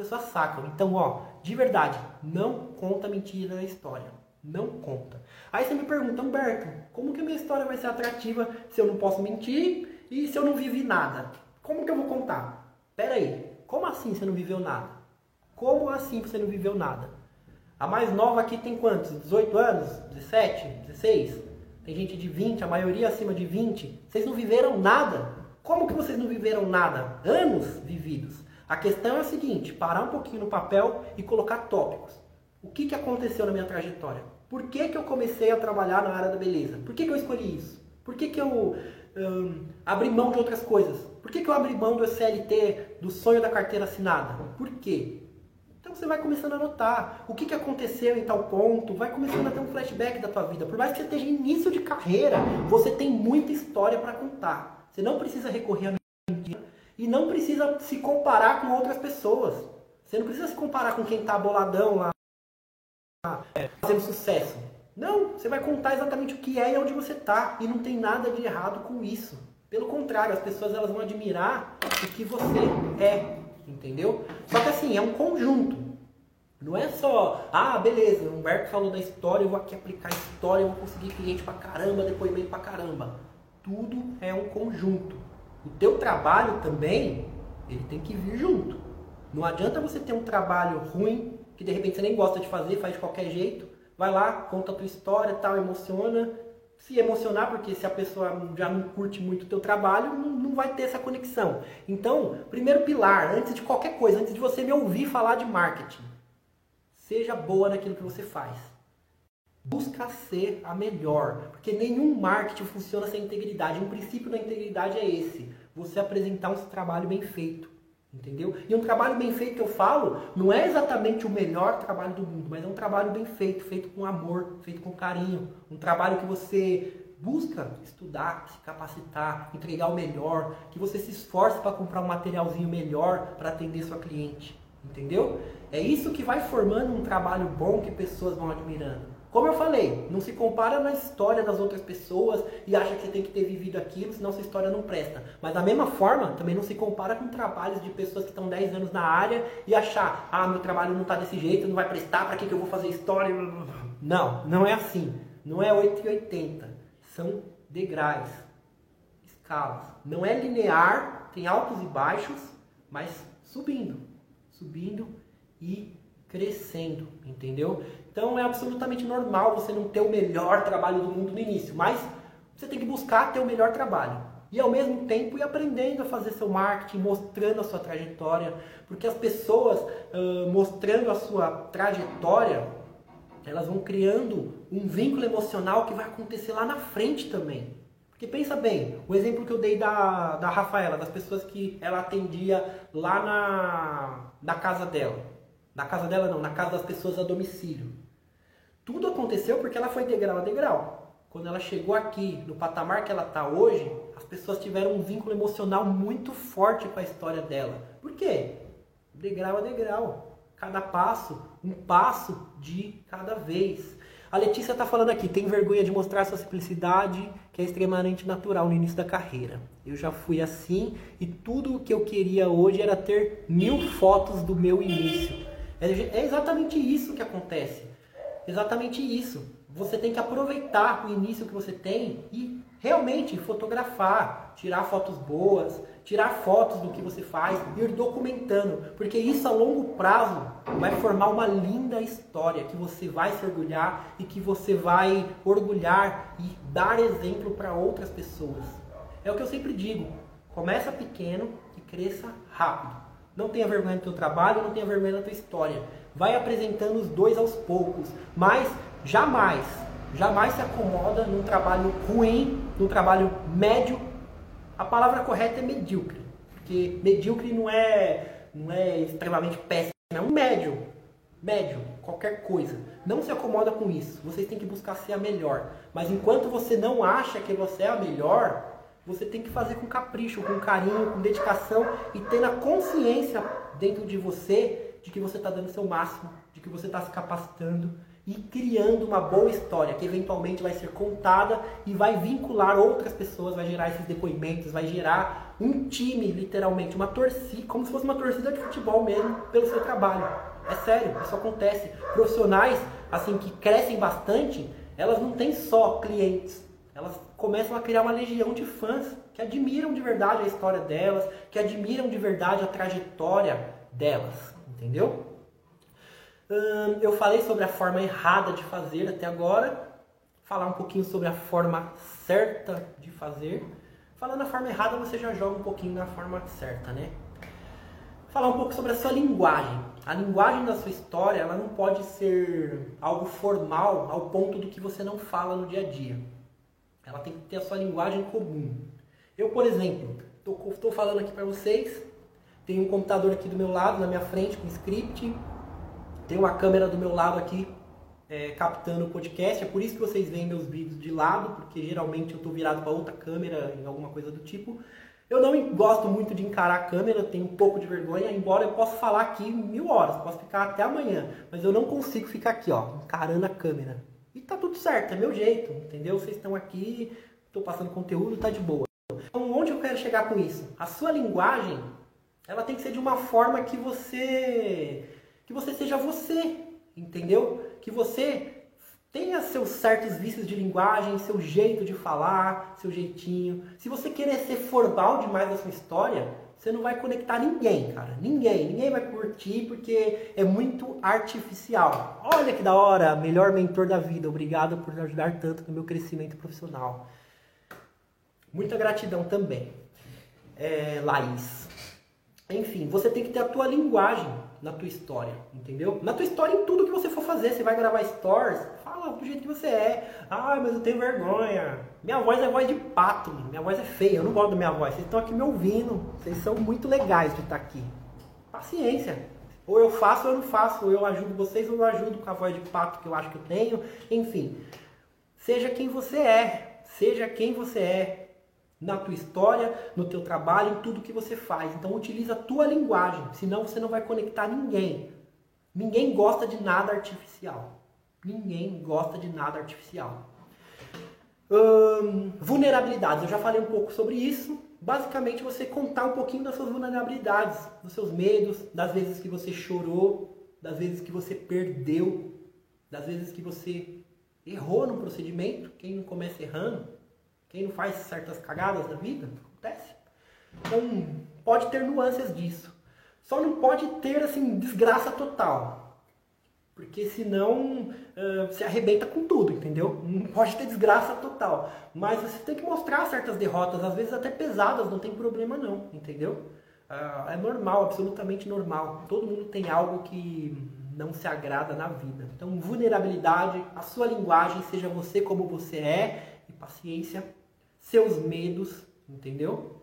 As pessoas sacam. Então, ó, de verdade, não conta mentira na história. Não conta. Aí você me pergunta, Humberto, como que a minha história vai ser atrativa se eu não posso mentir e se eu não vivi nada? Como que eu vou contar? Pera aí, como assim você não viveu nada? Como assim você não viveu nada? A mais nova aqui tem quantos? 18 anos? 17? 16? Tem gente de 20, a maioria acima de 20. Vocês não viveram nada? Como que vocês não viveram nada? Anos vividos. A questão é a seguinte: parar um pouquinho no papel e colocar tópicos. O que, que aconteceu na minha trajetória? Por que, que eu comecei a trabalhar na área da beleza? Por que, que eu escolhi isso? Por que, que eu um, abri mão de outras coisas? Por que, que eu abri mão do SLT, do sonho da carteira assinada? Por quê? Então você vai começando a notar o que, que aconteceu em tal ponto, vai começando a ter um flashback da tua vida. Por mais que você esteja início de carreira, você tem muita história para contar. Você não precisa recorrer à mentira e não precisa se comparar com outras pessoas. Você não precisa se comparar com quem está boladão lá, é, fazendo sucesso. Não, você vai contar exatamente o que é e onde você está. E não tem nada de errado com isso. Pelo contrário, as pessoas elas vão admirar o que você é, entendeu? Só que assim, é um conjunto. Não é só, ah, beleza, o Humberto falou da história, eu vou aqui aplicar a história, eu vou conseguir cliente pra caramba, depoimento pra caramba tudo é um conjunto. O teu trabalho também, ele tem que vir junto. Não adianta você ter um trabalho ruim, que de repente você nem gosta de fazer, faz de qualquer jeito, vai lá, conta a tua história, tal, emociona, se emocionar, porque se a pessoa já não curte muito o teu trabalho, não, não vai ter essa conexão. Então, primeiro pilar, antes de qualquer coisa, antes de você me ouvir falar de marketing, seja boa naquilo que você faz. Busca ser a melhor, porque nenhum marketing funciona sem integridade. Um princípio da integridade é esse: você apresentar um trabalho bem feito, entendeu? E um trabalho bem feito que eu falo não é exatamente o melhor trabalho do mundo, mas é um trabalho bem feito, feito com amor, feito com carinho, um trabalho que você busca estudar, se capacitar, entregar o melhor, que você se esforce para comprar um materialzinho melhor para atender sua cliente, entendeu? É isso que vai formando um trabalho bom que pessoas vão admirando. Como eu falei, não se compara na história das outras pessoas e acha que você tem que ter vivido aquilo, senão sua história não presta. Mas da mesma forma, também não se compara com trabalhos de pessoas que estão 10 anos na área e achar, ah, meu trabalho não está desse jeito, não vai prestar, para que, que eu vou fazer história? Não, não é assim. Não é 880. São degraus, escalas. Não é linear, tem altos e baixos, mas subindo, subindo e crescendo, entendeu? Então é absolutamente normal você não ter o melhor trabalho do mundo no início, mas você tem que buscar ter o melhor trabalho. E ao mesmo tempo ir aprendendo a fazer seu marketing, mostrando a sua trajetória, porque as pessoas uh, mostrando a sua trajetória, elas vão criando um vínculo emocional que vai acontecer lá na frente também. Porque pensa bem, o exemplo que eu dei da, da Rafaela, das pessoas que ela atendia lá na, na casa dela. Na casa dela não, na casa das pessoas a domicílio. Tudo aconteceu porque ela foi degrau a degrau. Quando ela chegou aqui, no patamar que ela está hoje, as pessoas tiveram um vínculo emocional muito forte com a história dela. Por quê? Degrau a degrau. Cada passo, um passo de cada vez. A Letícia está falando aqui, tem vergonha de mostrar sua simplicidade, que é extremamente natural no início da carreira. Eu já fui assim e tudo o que eu queria hoje era ter mil fotos do meu início. É, é exatamente isso que acontece. Exatamente isso. Você tem que aproveitar o início que você tem e realmente fotografar, tirar fotos boas, tirar fotos do que você faz, ir documentando, porque isso a longo prazo vai formar uma linda história que você vai se orgulhar e que você vai orgulhar e dar exemplo para outras pessoas. É o que eu sempre digo: começa pequeno e cresça rápido. Não tenha vergonha do teu trabalho, não tenha vergonha da tua história. Vai apresentando os dois aos poucos, mas jamais, jamais se acomoda num trabalho ruim, num trabalho médio a palavra correta é medíocre, porque medíocre não é, não é extremamente péssimo, é um médio, médio, qualquer coisa. Não se acomoda com isso. Vocês têm que buscar ser a melhor. Mas enquanto você não acha que você é a melhor, você tem que fazer com capricho, com carinho, com dedicação e tendo a consciência dentro de você de que você está dando o seu máximo, de que você está se capacitando e criando uma boa história que eventualmente vai ser contada e vai vincular outras pessoas, vai gerar esses depoimentos, vai gerar um time, literalmente, uma torcida, como se fosse uma torcida de futebol mesmo, pelo seu trabalho. É sério, isso acontece. Profissionais, assim, que crescem bastante, elas não têm só clientes, elas começam a criar uma legião de fãs que admiram de verdade a história delas, que admiram de verdade a trajetória delas, entendeu? Hum, eu falei sobre a forma errada de fazer até agora. Falar um pouquinho sobre a forma certa de fazer. Falando a forma errada, você já joga um pouquinho na forma certa, né? Falar um pouco sobre a sua linguagem. A linguagem da sua história, ela não pode ser algo formal ao ponto do que você não fala no dia a dia. Ela tem que ter a sua linguagem comum. Eu, por exemplo, estou falando aqui para vocês, tenho um computador aqui do meu lado, na minha frente, com script, tem uma câmera do meu lado aqui é, captando o podcast. É por isso que vocês veem meus vídeos de lado, porque geralmente eu estou virado para outra câmera, em alguma coisa do tipo. Eu não gosto muito de encarar a câmera, tenho um pouco de vergonha, embora eu possa falar aqui mil horas, posso ficar até amanhã, mas eu não consigo ficar aqui, ó, encarando a câmera. E tá tudo certo, é meu jeito, entendeu? Vocês estão aqui, estou passando conteúdo, tá de boa. Então, onde eu quero chegar com isso? A sua linguagem, ela tem que ser de uma forma que você que você seja você, entendeu? Que você tenha seus certos vícios de linguagem, seu jeito de falar, seu jeitinho. Se você querer ser formal demais na sua história, você não vai conectar ninguém, cara. Ninguém. Ninguém vai curtir porque é muito artificial. Olha que da hora, melhor mentor da vida. Obrigado por ajudar tanto no meu crescimento profissional. Muita gratidão também, é, Laís. Enfim, você tem que ter a tua linguagem na tua história, entendeu? Na tua história, em tudo que você for fazer, você vai gravar stories, fala do jeito que você é. Ah, mas eu tenho vergonha. Minha voz é voz de pato, minha voz é feia, eu não gosto da minha voz. Vocês estão aqui me ouvindo, vocês são muito legais de estar aqui. Paciência. Ou eu faço ou eu não faço, ou eu ajudo vocês ou eu ajudo com a voz de pato que eu acho que eu tenho. Enfim, seja quem você é, seja quem você é na tua história, no teu trabalho, em tudo que você faz. Então utiliza a tua linguagem, senão você não vai conectar ninguém. Ninguém gosta de nada artificial. Ninguém gosta de nada artificial. Hum, vulnerabilidades, eu já falei um pouco sobre isso. Basicamente, você contar um pouquinho das suas vulnerabilidades, dos seus medos, das vezes que você chorou, das vezes que você perdeu, das vezes que você errou no procedimento. Quem não começa errando, quem não faz certas cagadas na vida, acontece. Então, pode ter nuances disso. Só não pode ter, assim, desgraça total. Porque senão uh, você arrebenta com tudo, entendeu? Não pode ter desgraça total. Mas você tem que mostrar certas derrotas, às vezes até pesadas, não tem problema não, entendeu? Uh, é normal, absolutamente normal. Todo mundo tem algo que não se agrada na vida. Então, vulnerabilidade, a sua linguagem, seja você como você é, e paciência, seus medos, entendeu?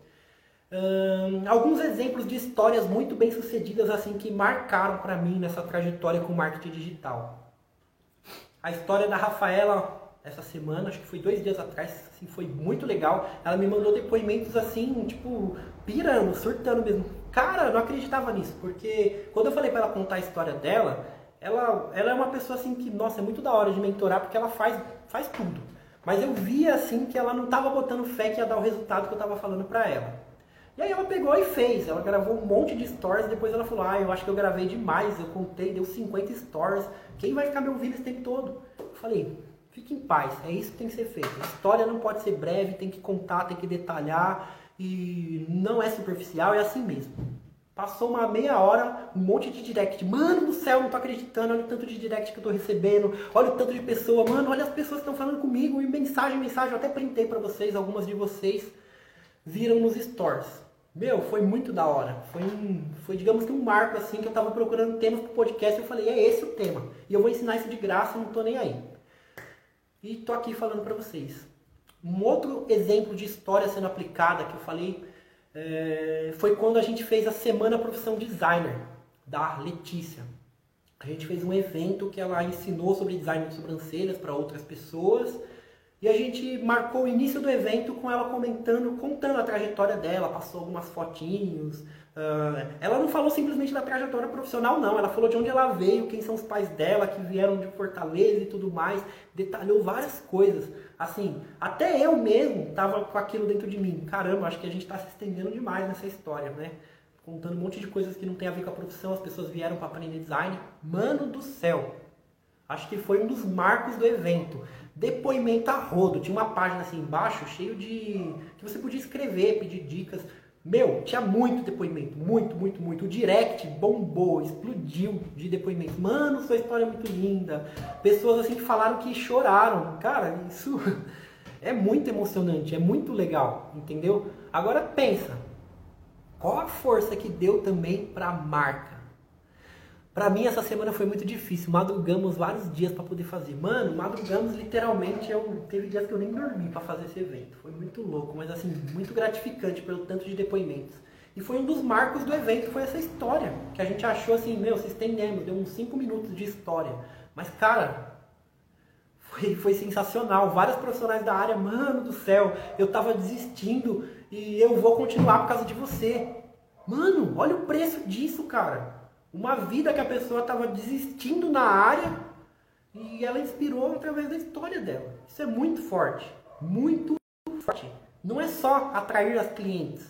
alguns exemplos de histórias muito bem sucedidas assim que marcaram para mim nessa trajetória com marketing digital. A história da Rafaela essa semana, acho que foi dois dias atrás, assim, foi muito legal. Ela me mandou depoimentos assim, tipo, pirando, surtando mesmo. Cara, não acreditava nisso, porque quando eu falei para ela contar a história dela, ela, ela é uma pessoa assim que, nossa, é muito da hora de mentorar porque ela faz, faz tudo. Mas eu via assim que ela não estava botando fé que ia dar o resultado que eu estava falando para ela. E aí ela pegou e fez. Ela gravou um monte de stories. Depois ela falou: Ah, eu acho que eu gravei demais. Eu contei, deu 50 stories. Quem vai ficar me ouvindo esse tempo todo? Eu falei: Fique em paz. É isso que tem que ser feito. A história não pode ser breve. Tem que contar, tem que detalhar. E não é superficial. É assim mesmo. Passou uma meia hora, um monte de direct. Mano do céu, não tô acreditando. Olha o tanto de direct que eu tô recebendo. Olha o tanto de pessoa. Mano, olha as pessoas que estão falando comigo. E mensagem, mensagem. Eu até printei para vocês. Algumas de vocês viram nos stories. Meu, foi muito da hora. Foi, um, foi digamos que um marco assim que eu tava procurando temas pro podcast eu falei, é esse o tema. E eu vou ensinar isso de graça, não tô nem aí. E tô aqui falando para vocês. Um outro exemplo de história sendo aplicada que eu falei é, foi quando a gente fez a Semana Profissão Designer da Letícia. A gente fez um evento que ela ensinou sobre design de sobrancelhas para outras pessoas e a gente marcou o início do evento com ela comentando, contando a trajetória dela, passou algumas fotinhos. Uh, ela não falou simplesmente da trajetória profissional, não. Ela falou de onde ela veio, quem são os pais dela, que vieram de Fortaleza e tudo mais. Detalhou várias coisas. Assim, até eu mesmo tava com aquilo dentro de mim. Caramba, acho que a gente está se estendendo demais nessa história, né? Contando um monte de coisas que não tem a ver com a profissão, as pessoas vieram para aprender design. Mano do céu! Acho que foi um dos marcos do evento depoimento a rodo. Tinha uma página assim embaixo, cheio de. que você podia escrever, pedir dicas. Meu, tinha muito depoimento, muito, muito, muito. O direct bombou, explodiu de depoimento. Mano, sua história é muito linda. Pessoas assim que falaram que choraram. Cara, isso é muito emocionante, é muito legal, entendeu? Agora pensa, qual a força que deu também para a marca? Para mim essa semana foi muito difícil. Madrugamos vários dias para poder fazer. Mano, madrugamos literalmente. Eu teve dias que eu nem dormi para fazer esse evento. Foi muito louco, mas assim muito gratificante pelo tanto de depoimentos. E foi um dos marcos do evento, foi essa história que a gente achou assim, meu, se estendemos, deu uns 5 minutos de história. Mas cara, foi, foi sensacional. Vários profissionais da área, mano do céu, eu tava desistindo e eu vou continuar por causa de você. Mano, olha o preço disso, cara. Uma vida que a pessoa estava desistindo na área e ela inspirou através da história dela. Isso é muito forte. Muito forte. Não é só atrair as clientes.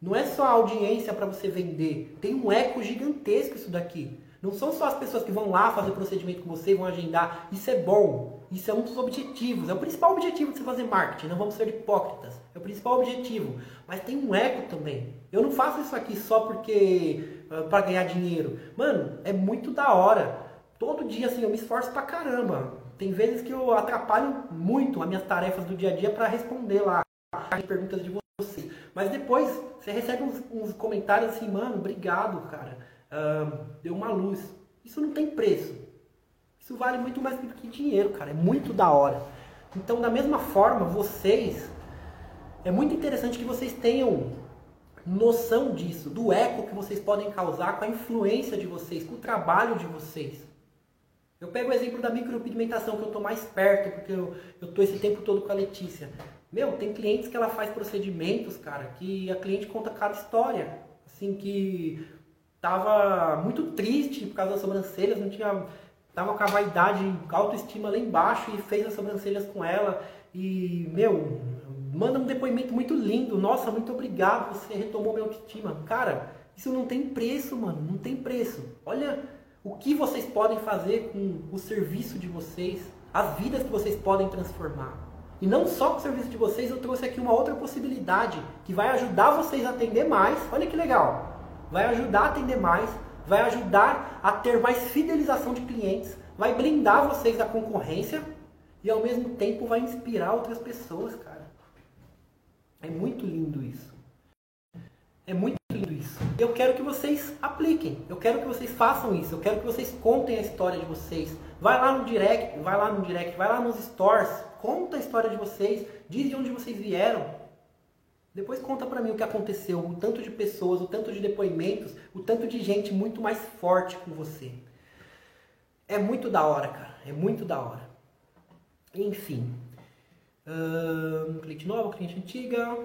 Não é só a audiência para você vender. Tem um eco gigantesco isso daqui. Não são só as pessoas que vão lá fazer procedimento com você, vão agendar. Isso é bom. Isso é um dos objetivos. É o principal objetivo de você fazer marketing. Não vamos ser hipócritas. É o principal objetivo. Mas tem um eco também. Eu não faço isso aqui só porque ah, para ganhar dinheiro. Mano, é muito da hora. Todo dia assim eu me esforço pra caramba. Tem vezes que eu atrapalho muito as minhas tarefas do dia a dia para responder lá as perguntas de vocês. Mas depois você recebe uns, uns comentários assim, mano, obrigado, cara. Uh, deu uma luz. Isso não tem preço. Isso vale muito mais do que dinheiro, cara. É muito da hora. Então, da mesma forma, vocês é muito interessante que vocês tenham noção disso, do eco que vocês podem causar com a influência de vocês, com o trabalho de vocês. Eu pego o exemplo da micropigmentação, que eu estou mais perto, porque eu estou esse tempo todo com a Letícia. Meu, tem clientes que ela faz procedimentos, cara, que a cliente conta cada história. Assim, que tava muito triste por causa das sobrancelhas, não tinha. Tava com a vaidade, autoestima lá embaixo e fez as sobrancelhas com ela. E, meu, manda um depoimento muito lindo. Nossa, muito obrigado, você retomou minha autoestima. Cara, isso não tem preço, mano, não tem preço. Olha o que vocês podem fazer com o serviço de vocês, as vidas que vocês podem transformar. E não só com o serviço de vocês, eu trouxe aqui uma outra possibilidade que vai ajudar vocês a atender mais. Olha que legal! Vai ajudar a atender mais, vai ajudar a ter mais fidelização de clientes, vai blindar vocês da concorrência e ao mesmo tempo vai inspirar outras pessoas, cara. É muito lindo isso. É muito lindo isso. Eu quero que vocês apliquem. Eu quero que vocês façam isso. Eu quero que vocês contem a história de vocês. Vai lá no direct, vai lá no direct, vai lá nos stores, conta a história de vocês, diz de onde vocês vieram. Depois conta pra mim o que aconteceu, o tanto de pessoas, o tanto de depoimentos, o tanto de gente muito mais forte com você. É muito da hora, cara. É muito da hora. Enfim. Um, cliente novo, cliente antiga.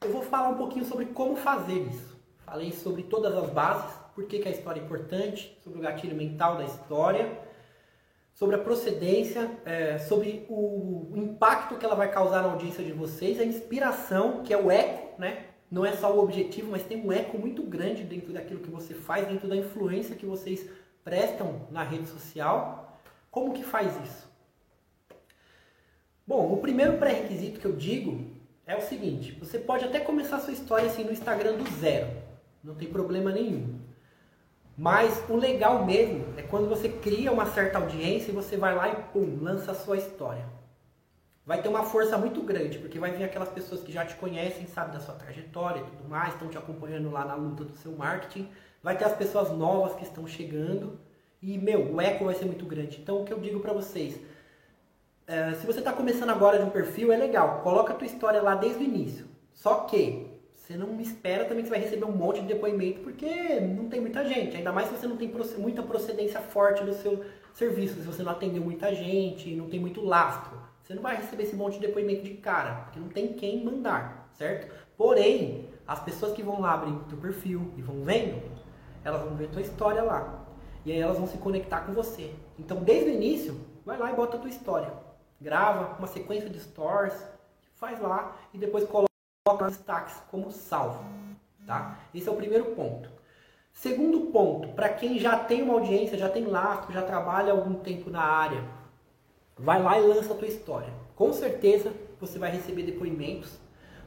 Eu vou falar um pouquinho sobre como fazer isso. Falei sobre todas as bases, por que, que a história é importante, sobre o gatilho mental da história, sobre a procedência, é, sobre o impacto que ela vai causar na audiência de vocês, a inspiração, que é o eco, né? Não é só o objetivo, mas tem um eco muito grande dentro daquilo que você faz, dentro da influência que vocês prestam na rede social. Como que faz isso? Bom, o primeiro pré-requisito que eu digo é o seguinte: você pode até começar sua história assim no Instagram do zero, não tem problema nenhum. Mas o legal mesmo é quando você cria uma certa audiência e você vai lá e pum, lança a sua história. Vai ter uma força muito grande, porque vai vir aquelas pessoas que já te conhecem, sabem da sua trajetória e tudo mais, estão te acompanhando lá na luta do seu marketing. Vai ter as pessoas novas que estão chegando e, meu, o eco vai ser muito grande. Então, o que eu digo para vocês, é, se você está começando agora de um perfil, é legal, coloca a tua história lá desde o início. Só que você não espera também que você vai receber um monte de depoimento, porque não tem muita gente. Ainda mais se você não tem muita procedência forte no seu serviço, se você não atendeu muita gente, não tem muito lastro. Você não vai receber esse monte de depoimento de cara, porque não tem quem mandar, certo? Porém, as pessoas que vão lá abrir teu perfil e vão vendo, elas vão ver tua história lá. E aí elas vão se conectar com você. Então, desde o início, vai lá e bota a tua história. Grava uma sequência de stories, faz lá e depois coloca os destaques como salvo. Tá? Esse é o primeiro ponto. Segundo ponto, para quem já tem uma audiência, já tem lastro, já trabalha algum tempo na área, vai lá e lança a tua história. Com certeza você vai receber depoimentos,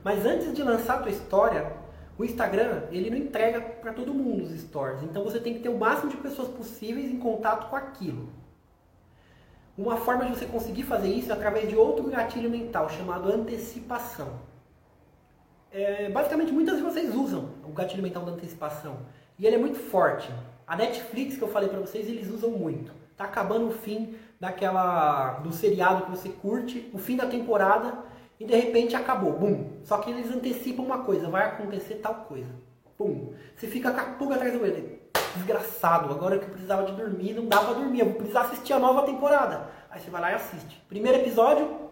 mas antes de lançar a tua história, o Instagram ele não entrega para todo mundo os stories. Então você tem que ter o máximo de pessoas possíveis em contato com aquilo. Uma forma de você conseguir fazer isso é através de outro gatilho mental chamado antecipação é, basicamente muitas de vocês usam o gatilho mental da antecipação. E ele é muito forte. A Netflix que eu falei para vocês, eles usam muito. Tá acabando o fim daquela do seriado que você curte, o fim da temporada e de repente acabou, bum. Só que eles antecipam uma coisa, vai acontecer tal coisa. Bum. Você fica com a pulga atrás do. Desgraçado, agora que eu precisava de dormir, não dá pra dormir, eu vou precisar assistir a nova temporada. Aí você vai lá e assiste. Primeiro episódio,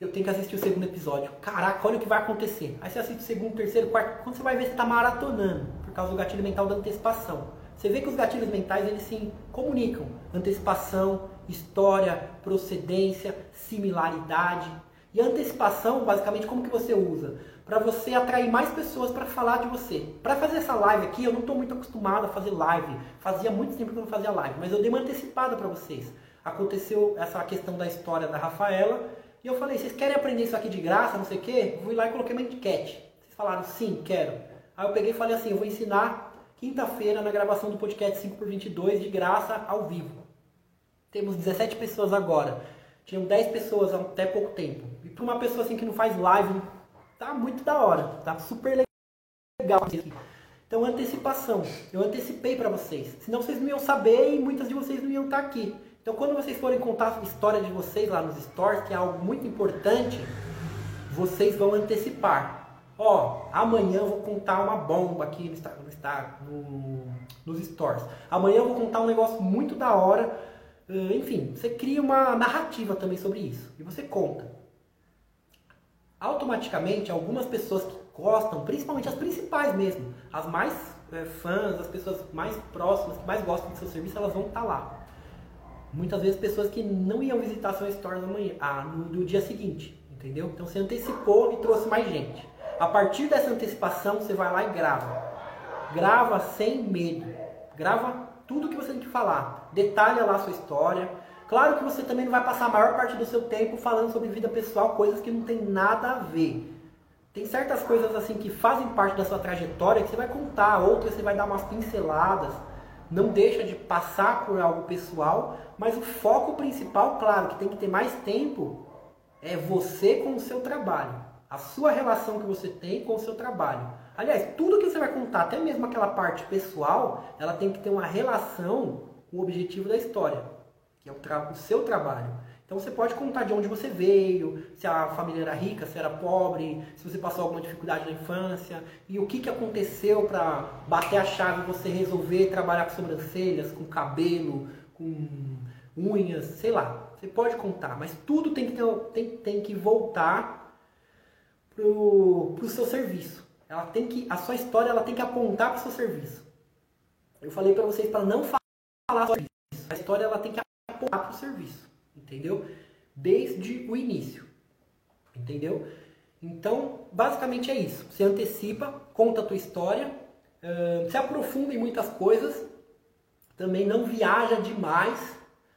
eu tenho que assistir o segundo episódio. Caraca, olha o que vai acontecer. Aí você assiste o segundo, terceiro, quarto. Quando você vai ver, você está maratonando. Por causa do gatilho mental da antecipação. Você vê que os gatilhos mentais, eles se comunicam. Antecipação, história, procedência, similaridade. E antecipação, basicamente, como que você usa? Para você atrair mais pessoas para falar de você. Para fazer essa live aqui, eu não estou muito acostumado a fazer live. Fazia muito tempo que eu não fazia live, mas eu dei uma antecipada para vocês. Aconteceu essa questão da história da Rafaela e eu falei, vocês querem aprender isso aqui de graça, não sei o quê? Fui lá e coloquei uma enquete. Vocês falaram, sim, quero. Aí eu peguei e falei assim, eu vou ensinar quinta-feira na gravação do podcast 5x22 de graça ao vivo. Temos 17 pessoas agora. Tinham 10 pessoas até pouco tempo. Para uma pessoa assim que não faz live, tá muito da hora. Tá super legal. Então, antecipação. Eu antecipei para vocês. Senão vocês não iam saber e muitas de vocês não iam estar tá aqui. Então, quando vocês forem contar a história de vocês lá nos stories, que é algo muito importante, vocês vão antecipar. Ó, amanhã eu vou contar uma bomba aqui no, no, nos stories. Amanhã eu vou contar um negócio muito da hora. Enfim, você cria uma narrativa também sobre isso. E você conta. Automaticamente, algumas pessoas que gostam, principalmente as principais mesmo, as mais é, fãs, as pessoas mais próximas, que mais gostam do seu serviço, elas vão estar lá. Muitas vezes pessoas que não iam visitar sua store no, manhã, ah, no, no dia seguinte, entendeu? Então você antecipou e trouxe mais gente. A partir dessa antecipação, você vai lá e grava. Grava sem medo. Grava tudo que você tem que falar. Detalha lá a sua história. Claro que você também não vai passar a maior parte do seu tempo falando sobre vida pessoal, coisas que não tem nada a ver. Tem certas coisas assim que fazem parte da sua trajetória que você vai contar, outras você vai dar umas pinceladas não deixa de passar por algo pessoal, mas o foco principal, claro, que tem que ter mais tempo, é você com o seu trabalho. A sua relação que você tem com o seu trabalho. Aliás, tudo que você vai contar, até mesmo aquela parte pessoal, ela tem que ter uma relação com o objetivo da história, que é o, o seu trabalho. Então você pode contar de onde você veio, se a família era rica, se era pobre, se você passou alguma dificuldade na infância e o que, que aconteceu para bater a chave você resolver trabalhar com sobrancelhas, com cabelo, com unhas, sei lá. Você pode contar, mas tudo tem que, ter, tem, tem que voltar pro, pro seu serviço. Ela tem que, a sua história ela tem que apontar para o seu serviço. Eu falei para vocês para não falar sobre isso. A história ela tem que apontar para o serviço entendeu? Desde o início, entendeu? Então, basicamente é isso. Você antecipa, conta a tua história, uh, se aprofunda em muitas coisas, também não viaja demais,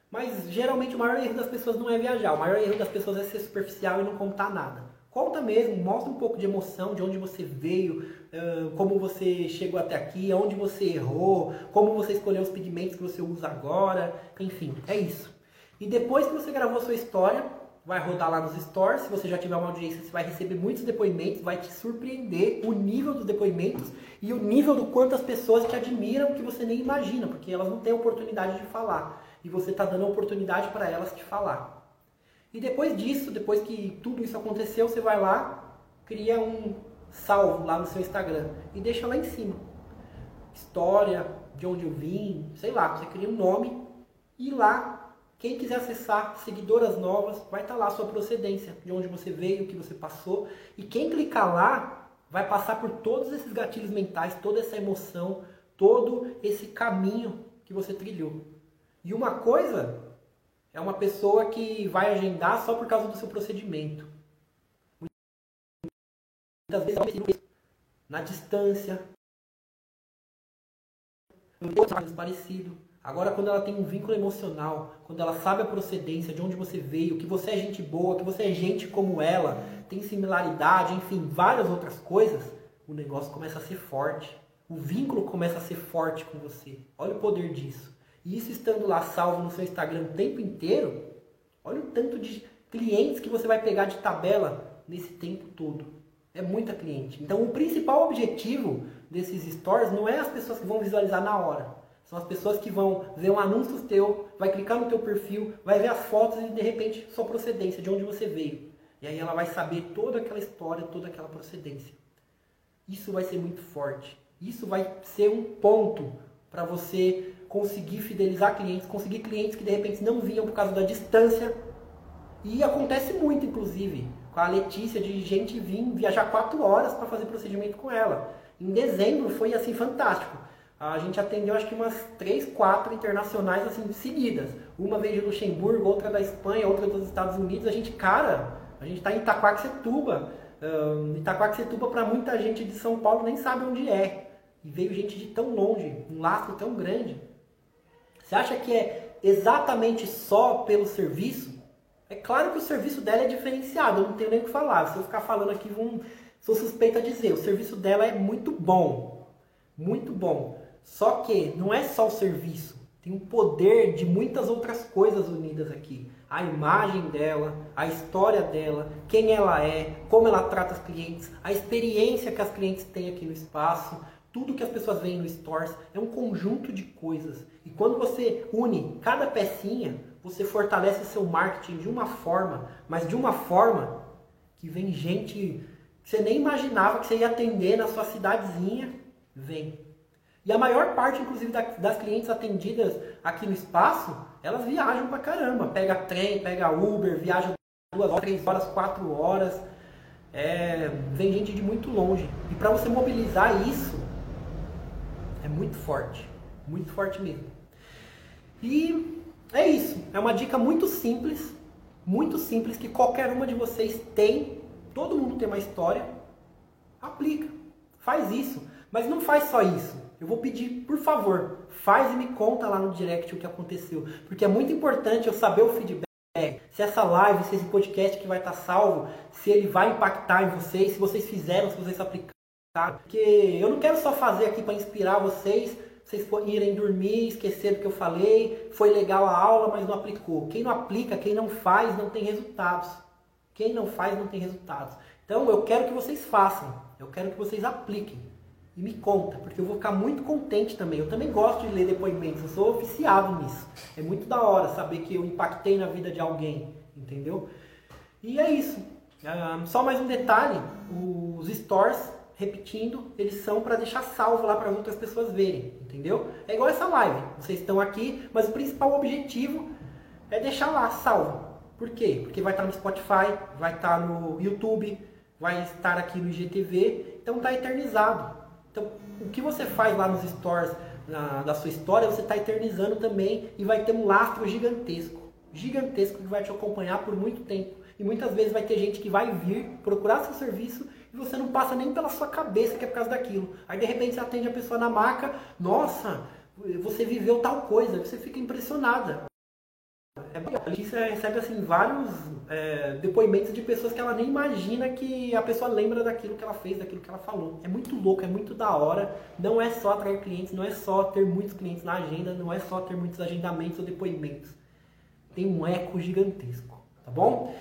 mas geralmente o maior erro das pessoas não é viajar, o maior erro das pessoas é ser superficial e não contar nada. Conta mesmo, mostra um pouco de emoção, de onde você veio, como você chegou até aqui, onde você errou, como você escolheu os pigmentos que você usa agora, enfim, é isso. E depois que você gravou a sua história, vai rodar lá nos stores. Se você já tiver uma audiência, você vai receber muitos depoimentos, vai te surpreender o nível dos depoimentos e o nível do quanto as pessoas te admiram que você nem imagina, porque elas não têm oportunidade de falar. E você está dando a oportunidade para elas te falar. E depois disso, depois que tudo isso aconteceu, você vai lá, cria um salvo lá no seu Instagram e deixa lá em cima. História, de onde eu vim, sei lá, você cria um nome e lá quem quiser acessar seguidoras novas, vai estar tá lá a sua procedência, de onde você veio, o que você passou. E quem clicar lá vai passar por todos esses gatilhos mentais, toda essa emoção, todo esse caminho que você trilhou. E uma coisa é uma pessoa que vai agendar só por causa do seu procedimento. Muitas vezes na distância, parecido. Agora, quando ela tem um vínculo emocional, quando ela sabe a procedência, de onde você veio, que você é gente boa, que você é gente como ela, tem similaridade, enfim, várias outras coisas, o negócio começa a ser forte. O vínculo começa a ser forte com você. Olha o poder disso. E isso estando lá salvo no seu Instagram o tempo inteiro, olha o tanto de clientes que você vai pegar de tabela nesse tempo todo. É muita cliente. Então, o principal objetivo desses stories não é as pessoas que vão visualizar na hora são as pessoas que vão ver um anúncio teu, vai clicar no teu perfil, vai ver as fotos e de repente sua procedência, de onde você veio. E aí ela vai saber toda aquela história, toda aquela procedência. Isso vai ser muito forte. Isso vai ser um ponto para você conseguir fidelizar clientes, conseguir clientes que de repente não vinham por causa da distância. E acontece muito, inclusive, com a Letícia, de gente vir viajar quatro horas para fazer procedimento com ela. Em dezembro foi assim fantástico a gente atendeu acho que umas três, quatro internacionais assim seguidas. Uma veio de Luxemburgo, outra da Espanha, outra dos Estados Unidos. A gente, cara, a gente está em Itaquaquecetuba. Um, Itaquaquecetuba para muita gente de São Paulo nem sabe onde é. E veio gente de tão longe, um laço tão grande. Você acha que é exatamente só pelo serviço? É claro que o serviço dela é diferenciado, eu não tenho nem o que falar. Se eu ficar falando aqui, vou, sou suspeita a dizer. O serviço dela é muito bom. Muito bom. Só que não é só o serviço, tem o poder de muitas outras coisas unidas aqui. A imagem dela, a história dela, quem ela é, como ela trata os clientes, a experiência que as clientes têm aqui no espaço, tudo que as pessoas veem no Stores é um conjunto de coisas. E quando você une cada pecinha, você fortalece seu marketing de uma forma, mas de uma forma que vem gente que você nem imaginava que você ia atender na sua cidadezinha, vem. E a maior parte, inclusive, das clientes atendidas aqui no espaço, elas viajam pra caramba. Pega trem, pega Uber, viaja duas horas, três horas, quatro horas. É, vem gente de muito longe. E para você mobilizar isso, é muito forte. Muito forte mesmo. E é isso. É uma dica muito simples. Muito simples que qualquer uma de vocês tem. Todo mundo tem uma história. Aplica. Faz isso. Mas não faz só isso. Eu vou pedir, por favor, faz e me conta lá no direct o que aconteceu. Porque é muito importante eu saber o feedback. Se essa live, se esse podcast que vai estar salvo, se ele vai impactar em vocês, se vocês fizeram, se vocês aplicaram. Porque eu não quero só fazer aqui para inspirar vocês vocês irem dormir, esquecer do que eu falei, foi legal a aula, mas não aplicou. Quem não aplica, quem não faz, não tem resultados. Quem não faz, não tem resultados. Então eu quero que vocês façam, eu quero que vocês apliquem. E me conta, porque eu vou ficar muito contente também. Eu também gosto de ler depoimentos, eu sou oficiado nisso. É muito da hora saber que eu impactei na vida de alguém, entendeu? E é isso. Uh, só mais um detalhe, os stores repetindo, eles são para deixar salvo lá para outras pessoas verem, entendeu? É igual essa live, vocês estão aqui, mas o principal objetivo é deixar lá salvo. Por quê? Porque vai estar no Spotify, vai estar no YouTube, vai estar aqui no IGTV, então está eternizado. Então, o que você faz lá nos stores na, da sua história, você está eternizando também e vai ter um lastro gigantesco, gigantesco que vai te acompanhar por muito tempo. E muitas vezes vai ter gente que vai vir procurar seu serviço e você não passa nem pela sua cabeça que é por causa daquilo. Aí de repente você atende a pessoa na maca, nossa, você viveu tal coisa, você fica impressionada. É, a Letícia recebe assim vários é, depoimentos de pessoas que ela nem imagina que a pessoa lembra daquilo que ela fez, daquilo que ela falou. É muito louco, é muito da hora. Não é só atrair clientes, não é só ter muitos clientes na agenda, não é só ter muitos agendamentos ou depoimentos. Tem um eco gigantesco, tá bom?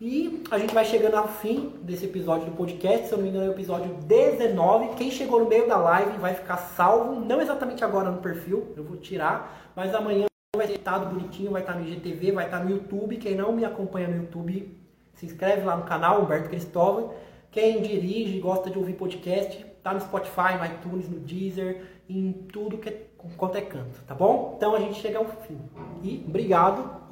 E a gente vai chegando ao fim desse episódio do podcast, se eu não me engano é o episódio 19. Quem chegou no meio da live vai ficar salvo, não exatamente agora no perfil, eu vou tirar, mas amanhã vai ser editado bonitinho, vai estar no IGTV, vai estar no YouTube. Quem não me acompanha no YouTube, se inscreve lá no canal, Humberto Cristóvão. Quem dirige, gosta de ouvir podcast, tá no Spotify, no iTunes, no Deezer, em tudo que é, quanto é canto, tá bom? Então a gente chega ao fim. E obrigado